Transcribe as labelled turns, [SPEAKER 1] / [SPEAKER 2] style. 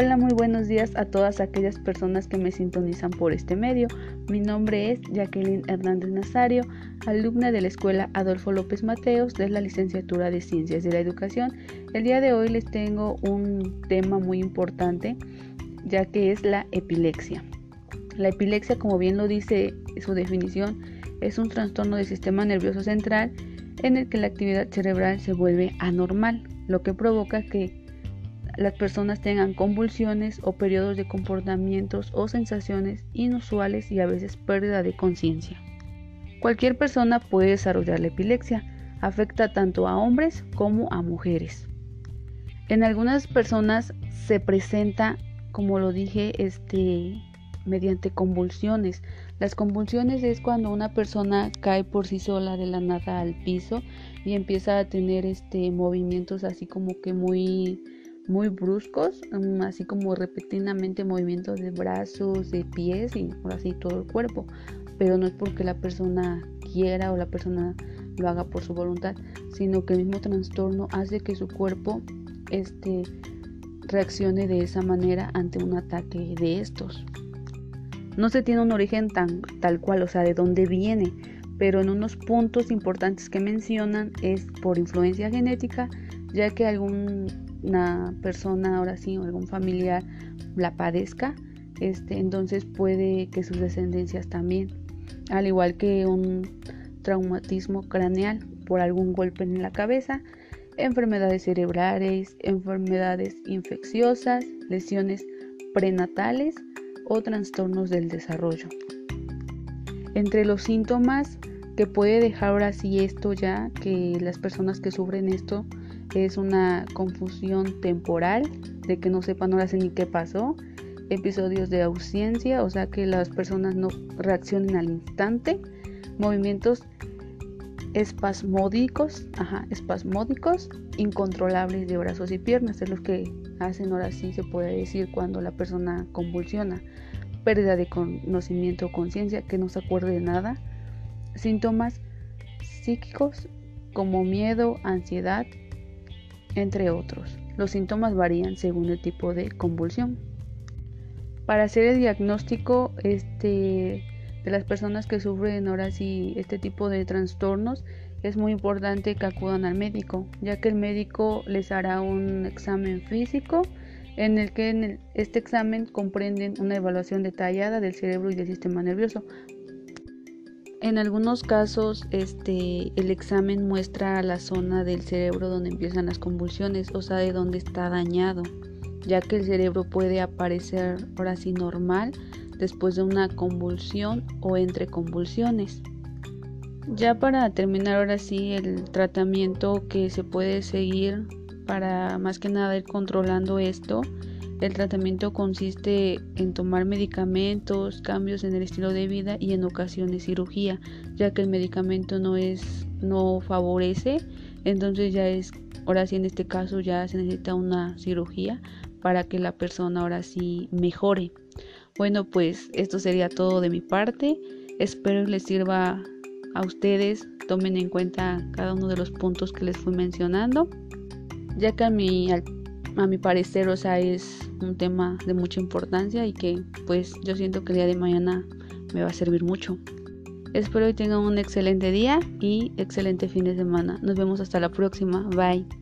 [SPEAKER 1] Hola, muy buenos días a todas aquellas personas que me sintonizan por este medio. Mi nombre es Jacqueline Hernández Nazario, alumna de la Escuela Adolfo López Mateos de la licenciatura de Ciencias de la Educación. El día de hoy les tengo un tema muy importante, ya que es la epilepsia. La epilepsia, como bien lo dice su definición, es un trastorno del sistema nervioso central en el que la actividad cerebral se vuelve anormal, lo que provoca que las personas tengan convulsiones o periodos de comportamientos o sensaciones inusuales y a veces pérdida de conciencia. Cualquier persona puede desarrollar la epilepsia, afecta tanto a hombres como a mujeres. En algunas personas se presenta, como lo dije, este mediante convulsiones. Las convulsiones es cuando una persona cae por sí sola de la nada al piso y empieza a tener este movimientos así como que muy muy bruscos, mm, así como repentinamente movimientos de brazos, de pies y así todo el cuerpo, pero no es porque la persona quiera o la persona lo haga por su voluntad, sino que el mismo trastorno hace que su cuerpo este, reaccione de esa manera ante un ataque de estos. No se tiene un origen tan tal cual, o sea, de dónde viene, pero en unos puntos importantes que mencionan es por influencia genética, ya que algún una persona ahora sí o algún familiar la padezca, este, entonces puede que sus descendencias también, al igual que un traumatismo craneal por algún golpe en la cabeza, enfermedades cerebrales, enfermedades infecciosas, lesiones prenatales o trastornos del desarrollo. Entre los síntomas que puede dejar ahora sí esto ya, que las personas que sufren esto es una confusión temporal, de que no sepan ahora ni qué pasó, episodios de ausencia, o sea que las personas no reaccionen al instante, movimientos espasmódicos, ajá, espasmódicos, incontrolables de brazos y piernas, es lo que hacen ahora sí se puede decir cuando la persona convulsiona, pérdida de conocimiento o conciencia, que no se acuerde de nada, síntomas psíquicos como miedo, ansiedad, entre otros. Los síntomas varían según el tipo de convulsión. Para hacer el diagnóstico este, de las personas que sufren ahora sí este tipo de trastornos, es muy importante que acudan al médico, ya que el médico les hará un examen físico en el que en este examen comprenden una evaluación detallada del cerebro y del sistema nervioso en algunos casos, este, el examen muestra la zona del cerebro donde empiezan las convulsiones, o sea, de donde está dañado, ya que el cerebro puede aparecer ahora sí normal después de una convulsión o entre convulsiones. Ya para terminar ahora sí el tratamiento que se puede seguir para más que nada ir controlando esto el tratamiento consiste en tomar medicamentos, cambios en el estilo de vida y en ocasiones cirugía, ya que el medicamento no es no favorece, entonces ya es ahora sí en este caso ya se necesita una cirugía para que la persona ahora sí mejore. Bueno, pues esto sería todo de mi parte. Espero les sirva a ustedes, tomen en cuenta cada uno de los puntos que les fui mencionando, ya que a mi a mi parecer, o sea, es un tema de mucha importancia y que pues yo siento que el día de mañana me va a servir mucho. Espero que tengan un excelente día y excelente fin de semana. Nos vemos hasta la próxima. Bye.